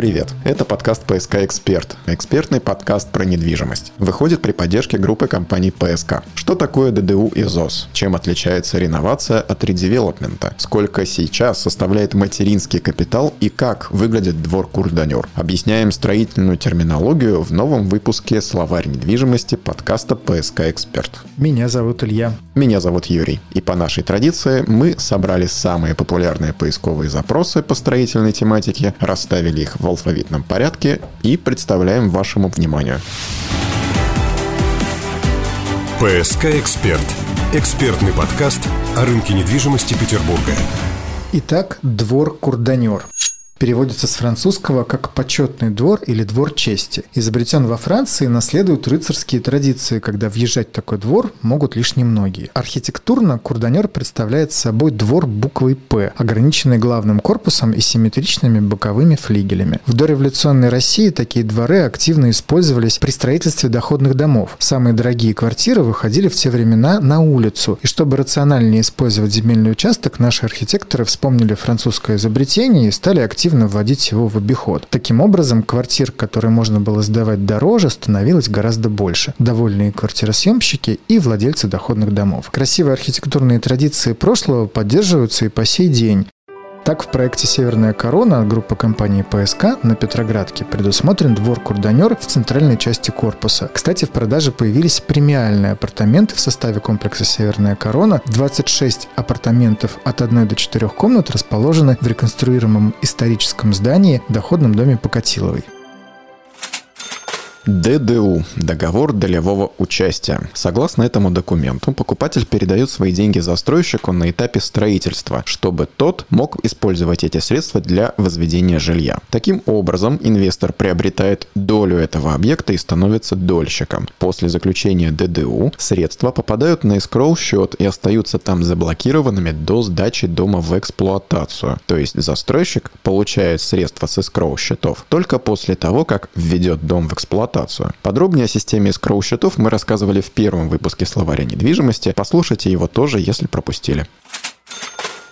Привет! Это подкаст «ПСК Эксперт», экспертный подкаст про недвижимость. Выходит при поддержке группы компаний «ПСК». Что такое ДДУ и ЗОС? Чем отличается реновация от редевелопмента? Сколько сейчас составляет материнский капитал и как выглядит двор Курданер? Объясняем строительную терминологию в новом выпуске «Словарь недвижимости» подкаста «ПСК Эксперт». Меня зовут Илья. Меня зовут Юрий. И по нашей традиции мы собрали самые популярные поисковые запросы по строительной тематике, расставили их в алфавитном порядке и представляем вашему вниманию. ПСК «Эксперт» – экспертный подкаст о рынке недвижимости Петербурга. Итак, двор Курданер – переводится с французского как «почетный двор» или «двор чести». Изобретен во Франции и наследует рыцарские традиции, когда въезжать в такой двор могут лишь немногие. Архитектурно курданер представляет собой двор буквой «П», ограниченный главным корпусом и симметричными боковыми флигелями. В дореволюционной России такие дворы активно использовались при строительстве доходных домов. Самые дорогие квартиры выходили в те времена на улицу, и чтобы рациональнее использовать земельный участок, наши архитекторы вспомнили французское изобретение и стали активно активно вводить его в обиход. Таким образом, квартир, которые можно было сдавать дороже, становилось гораздо больше. Довольные квартиросъемщики и владельцы доходных домов. Красивые архитектурные традиции прошлого поддерживаются и по сей день. Так, в проекте «Северная корона» группа компании ПСК на Петроградке предусмотрен двор Курданер в центральной части корпуса. Кстати, в продаже появились премиальные апартаменты в составе комплекса «Северная корона». 26 апартаментов от 1 до 4 комнат расположены в реконструируемом историческом здании доходном доме Покатиловой. ДДУ – договор долевого участия. Согласно этому документу, покупатель передает свои деньги застройщику на этапе строительства, чтобы тот мог использовать эти средства для возведения жилья. Таким образом, инвестор приобретает долю этого объекта и становится дольщиком. После заключения ДДУ средства попадают на эскроу счет и остаются там заблокированными до сдачи дома в эксплуатацию. То есть застройщик получает средства с эскроу счетов только после того, как введет дом в эксплуатацию эксплуатацию. Подробнее о системе скроу-счетов мы рассказывали в первом выпуске словаря недвижимости. Послушайте его тоже, если пропустили.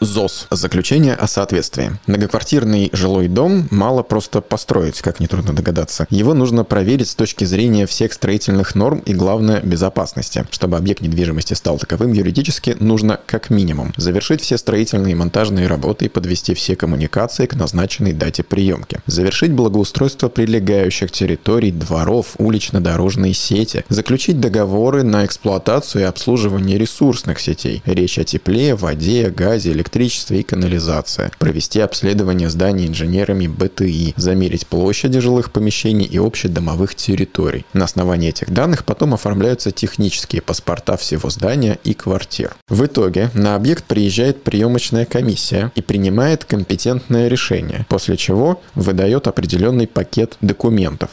ЗОС – заключение о соответствии. Многоквартирный жилой дом мало просто построить, как нетрудно догадаться. Его нужно проверить с точки зрения всех строительных норм и, главное, безопасности. Чтобы объект недвижимости стал таковым юридически, нужно как минимум завершить все строительные и монтажные работы и подвести все коммуникации к назначенной дате приемки. Завершить благоустройство прилегающих территорий, дворов, улично-дорожные сети. Заключить договоры на эксплуатацию и обслуживание ресурсных сетей. Речь о тепле, воде, газе, электричестве электричество и канализация, провести обследование зданий инженерами БТИ, замерить площади жилых помещений и общедомовых территорий. На основании этих данных потом оформляются технические паспорта всего здания и квартир. В итоге на объект приезжает приемочная комиссия и принимает компетентное решение, после чего выдает определенный пакет документов.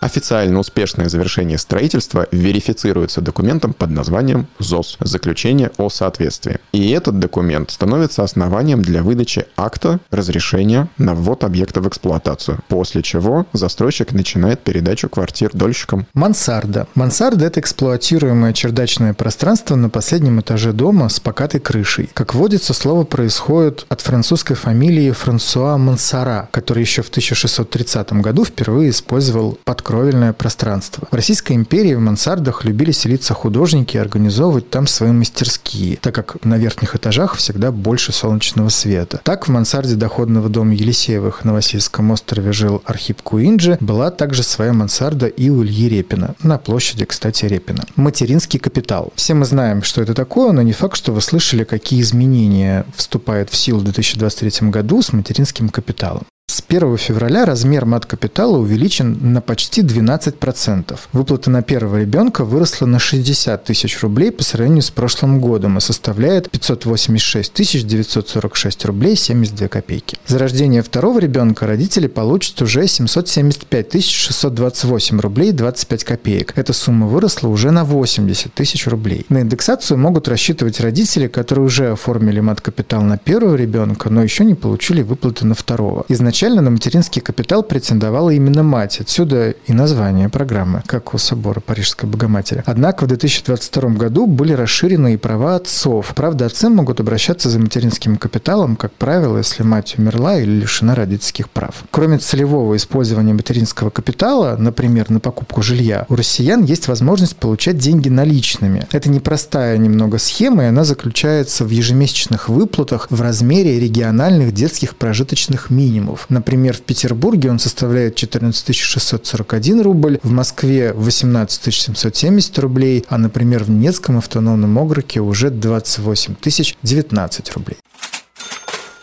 Официально успешное завершение строительства верифицируется документом под названием ЗОС – заключение о соответствии. И этот документ становится основанием для выдачи акта разрешения на ввод объекта в эксплуатацию, после чего застройщик начинает передачу квартир дольщикам. Мансарда. Мансарда – это эксплуатируемое чердачное пространство на последнем этаже дома с покатой крышей. Как водится, слово происходит от французской фамилии Франсуа Мансара, который еще в 1630 году впервые использовал под кровельное пространство. В Российской империи в мансардах любили селиться художники и организовывать там свои мастерские, так как на верхних этажах всегда больше солнечного света. Так в мансарде доходного дома Елисеевых на Васильском острове жил Архип Куинджи, была также своя мансарда и у Ильи Репина, на площади, кстати, Репина. Материнский капитал. Все мы знаем, что это такое, но не факт, что вы слышали, какие изменения вступают в силу в 2023 году с материнским капиталом. С 1 февраля размер мат-капитала увеличен на почти 12%. Выплата на первого ребенка выросла на 60 тысяч рублей по сравнению с прошлым годом и составляет 586 946 рублей 72 копейки. За рождение второго ребенка родители получат уже 775 628 рублей 25 копеек. Эта сумма выросла уже на 80 тысяч рублей. На индексацию могут рассчитывать родители, которые уже оформили мат-капитал на первого ребенка, но еще не получили выплаты на второго. Изначально Изначально на материнский капитал претендовала именно мать. Отсюда и название программы, как у собора Парижской Богоматери. Однако в 2022 году были расширены и права отцов. Правда, отцы могут обращаться за материнским капиталом, как правило, если мать умерла или лишена родительских прав. Кроме целевого использования материнского капитала, например, на покупку жилья, у россиян есть возможность получать деньги наличными. Это непростая немного схема, и она заключается в ежемесячных выплатах в размере региональных детских прожиточных минимумов. Например, в Петербурге он составляет 14 641 рубль, в Москве 18 770 рублей, а, например, в Ненецком автономном округе уже 28 019 рублей.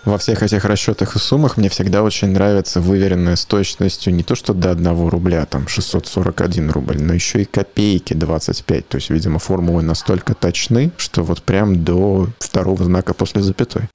Во всех этих расчетах и суммах мне всегда очень нравится выверенная с точностью не то что до 1 рубля, там 641 рубль, но еще и копейки 25. То есть, видимо, формулы настолько точны, что вот прям до второго знака после запятой.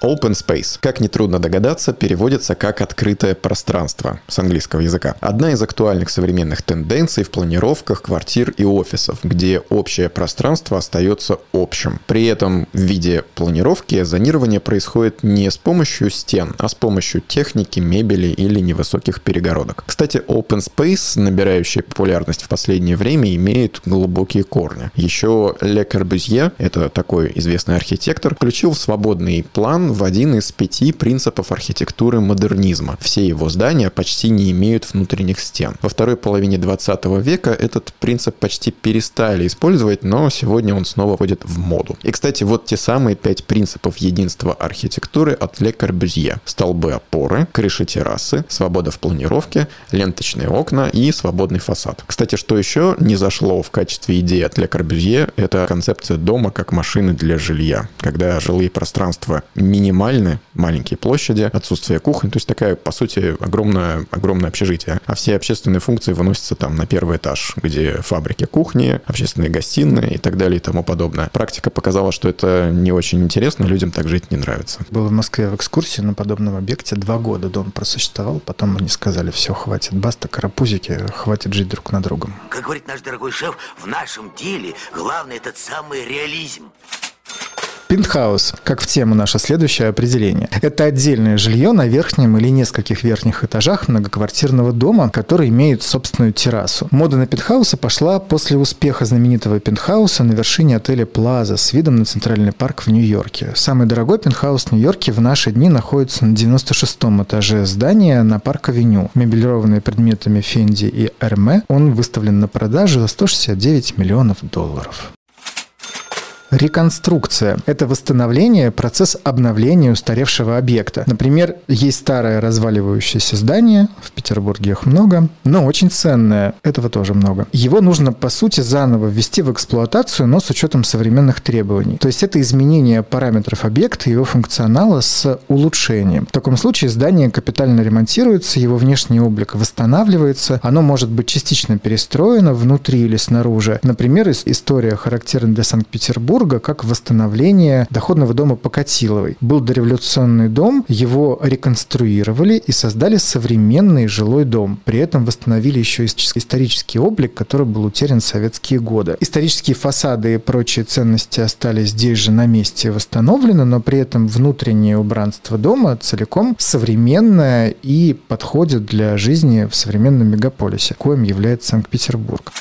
Open Space, как нетрудно догадаться, переводится как «открытое пространство» с английского языка. Одна из актуальных современных тенденций в планировках квартир и офисов, где общее пространство остается общим. При этом в виде планировки зонирование происходит не с помощью стен, а с помощью техники, мебели или невысоких перегородок. Кстати, Open Space, набирающий популярность в последнее время, имеет глубокие корни. Еще Ле Корбюзье, это такой известный архитектор, включил в свободный план в один из пяти принципов архитектуры модернизма. Все его здания почти не имеют внутренних стен. Во второй половине 20 века этот принцип почти перестали использовать, но сегодня он снова входит в моду. И, кстати, вот те самые пять принципов единства архитектуры от Ле Корбюзье. Столбы опоры, крыши террасы, свобода в планировке, ленточные окна и свободный фасад. Кстати, что еще не зашло в качестве идеи от Ле Корбюзье, это концепция дома как машины для жилья, когда жилые пространства не минимальны, маленькие площади, отсутствие кухни, то есть такая, по сути, огромное, огромное общежитие. А все общественные функции выносятся там на первый этаж, где фабрики, кухни, общественные гостиные и так далее и тому подобное. Практика показала, что это не очень интересно, людям так жить не нравится. Был в Москве в экскурсии на подобном объекте. Два года дом просуществовал, потом они сказали, все, хватит, баста, карапузики, хватит жить друг на другом. Как говорит наш дорогой шеф, в нашем деле главное этот самый реализм. Пентхаус, как в тему наше следующее определение. Это отдельное жилье на верхнем или нескольких верхних этажах многоквартирного дома, который имеет собственную террасу. Мода на пентхаусы пошла после успеха знаменитого пентхауса на вершине отеля Плаза с видом на Центральный парк в Нью-Йорке. Самый дорогой пентхаус в Нью-Йорке в наши дни находится на 96-м этаже здания на парк-авеню. Мебелированный предметами Фенди и Эрме, он выставлен на продажу за 169 миллионов долларов. Реконструкция – это восстановление, процесс обновления устаревшего объекта. Например, есть старое разваливающееся здание, в Петербурге их много, но очень ценное, этого тоже много. Его нужно, по сути, заново ввести в эксплуатацию, но с учетом современных требований. То есть это изменение параметров объекта, его функционала с улучшением. В таком случае здание капитально ремонтируется, его внешний облик восстанавливается, оно может быть частично перестроено внутри или снаружи. Например, история характерна для Санкт-Петербурга, Петербурга как восстановление доходного дома Покатиловой. Был дореволюционный дом, его реконструировали и создали современный жилой дом. При этом восстановили еще исторический облик, который был утерян в советские годы. Исторические фасады и прочие ценности остались здесь же на месте восстановлены, но при этом внутреннее убранство дома целиком современное и подходит для жизни в современном мегаполисе, коим является Санкт-Петербург.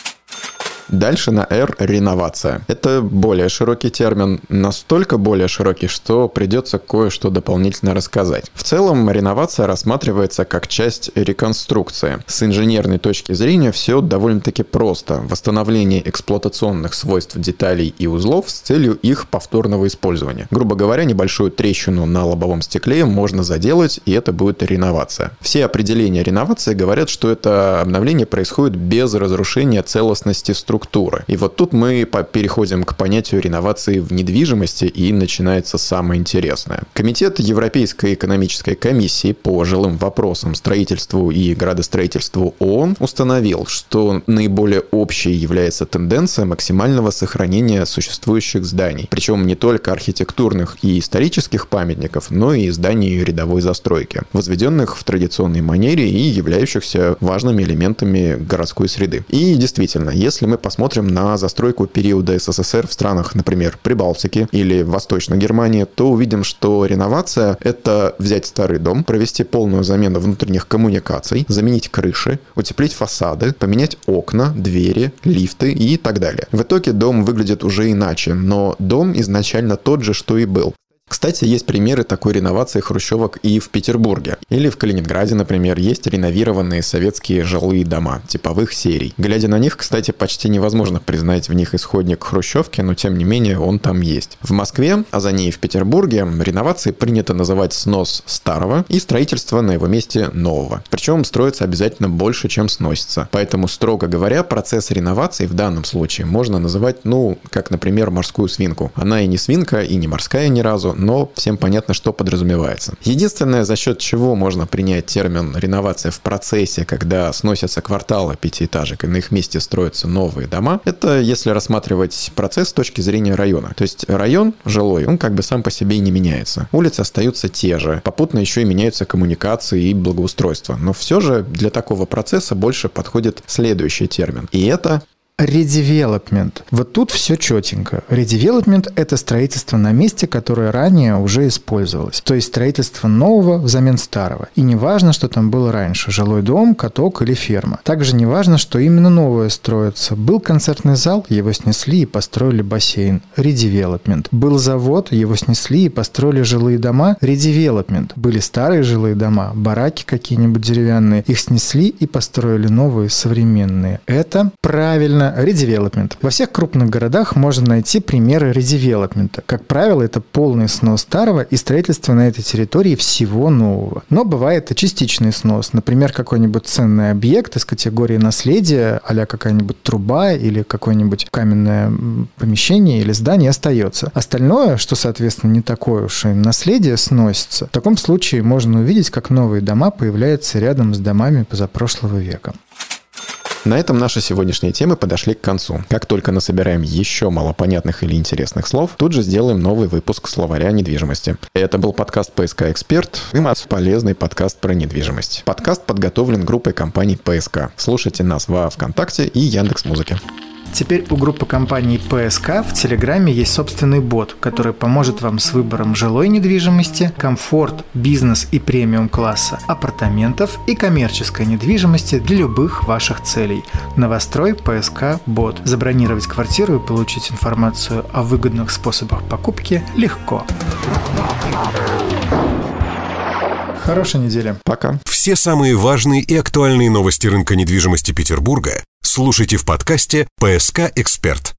Дальше на R – реновация. Это более широкий термин, настолько более широкий, что придется кое-что дополнительно рассказать. В целом, реновация рассматривается как часть реконструкции. С инженерной точки зрения все довольно-таки просто. Восстановление эксплуатационных свойств деталей и узлов с целью их повторного использования. Грубо говоря, небольшую трещину на лобовом стекле можно заделать, и это будет реновация. Все определения реновации говорят, что это обновление происходит без разрушения целостности структуры структуры. И вот тут мы переходим к понятию реновации в недвижимости, и начинается самое интересное. Комитет Европейской экономической комиссии по жилым вопросам, строительству и градостроительству ООН установил, что наиболее общей является тенденция максимального сохранения существующих зданий. Причем не только архитектурных и исторических памятников, но и зданий рядовой застройки, возведенных в традиционной манере и являющихся важными элементами городской среды. И действительно, если мы посмотрим на застройку периода СССР в странах, например, Прибалтики или Восточной Германии, то увидим, что реновация — это взять старый дом, провести полную замену внутренних коммуникаций, заменить крыши, утеплить фасады, поменять окна, двери, лифты и так далее. В итоге дом выглядит уже иначе, но дом изначально тот же, что и был. Кстати, есть примеры такой реновации хрущевок и в Петербурге. Или в Калининграде, например, есть реновированные советские жилые дома типовых серий. Глядя на них, кстати, почти невозможно признать в них исходник хрущевки, но тем не менее он там есть. В Москве, а за ней в Петербурге, реновации принято называть снос старого и строительство на его месте нового. Причем строится обязательно больше, чем сносится. Поэтому, строго говоря, процесс реновации в данном случае можно называть, ну, как, например, морскую свинку. Она и не свинка, и не морская ни разу, но всем понятно, что подразумевается. Единственное, за счет чего можно принять термин реновация в процессе, когда сносятся кварталы пятиэтажек и на их месте строятся новые дома, это если рассматривать процесс с точки зрения района. То есть район жилой, он как бы сам по себе и не меняется. Улицы остаются те же, попутно еще и меняются коммуникации и благоустройство. Но все же для такого процесса больше подходит следующий термин. И это Редевелопмент. Вот тут все четенько. Редевелопмент – это строительство на месте, которое ранее уже использовалось. То есть строительство нового взамен старого. И не важно, что там было раньше – жилой дом, каток или ферма. Также не важно, что именно новое строится. Был концертный зал, его снесли и построили бассейн. Редевелопмент. Был завод, его снесли и построили жилые дома. Редевелопмент. Были старые жилые дома, бараки какие-нибудь деревянные. Их снесли и построили новые, современные. Это правильно редевелопмент. Во всех крупных городах можно найти примеры редевелопмента. Как правило, это полный снос старого и строительство на этой территории всего нового. Но бывает и частичный снос. Например, какой-нибудь ценный объект из категории наследия, а какая-нибудь труба или какое-нибудь каменное помещение или здание остается. Остальное, что, соответственно, не такое уж и наследие, сносится. В таком случае можно увидеть, как новые дома появляются рядом с домами позапрошлого века. На этом наши сегодняшние темы подошли к концу. Как только насобираем еще малопонятных или интересных слов, тут же сделаем новый выпуск словаря недвижимости. Это был подкаст «ПСК Эксперт» и полезный подкаст про недвижимость. Подкаст подготовлен группой компаний «ПСК». Слушайте нас во Вконтакте и Яндекс.Музыке. Теперь у группы компаний ПСК в Телеграме есть собственный бот, который поможет вам с выбором жилой недвижимости, комфорт, бизнес и премиум класса, апартаментов и коммерческой недвижимости для любых ваших целей. Новострой ПСК Бот. Забронировать квартиру и получить информацию о выгодных способах покупки легко. Хорошей недели. Пока. Все самые важные и актуальные новости рынка недвижимости Петербурга слушайте в подкасте «ПСК Эксперт».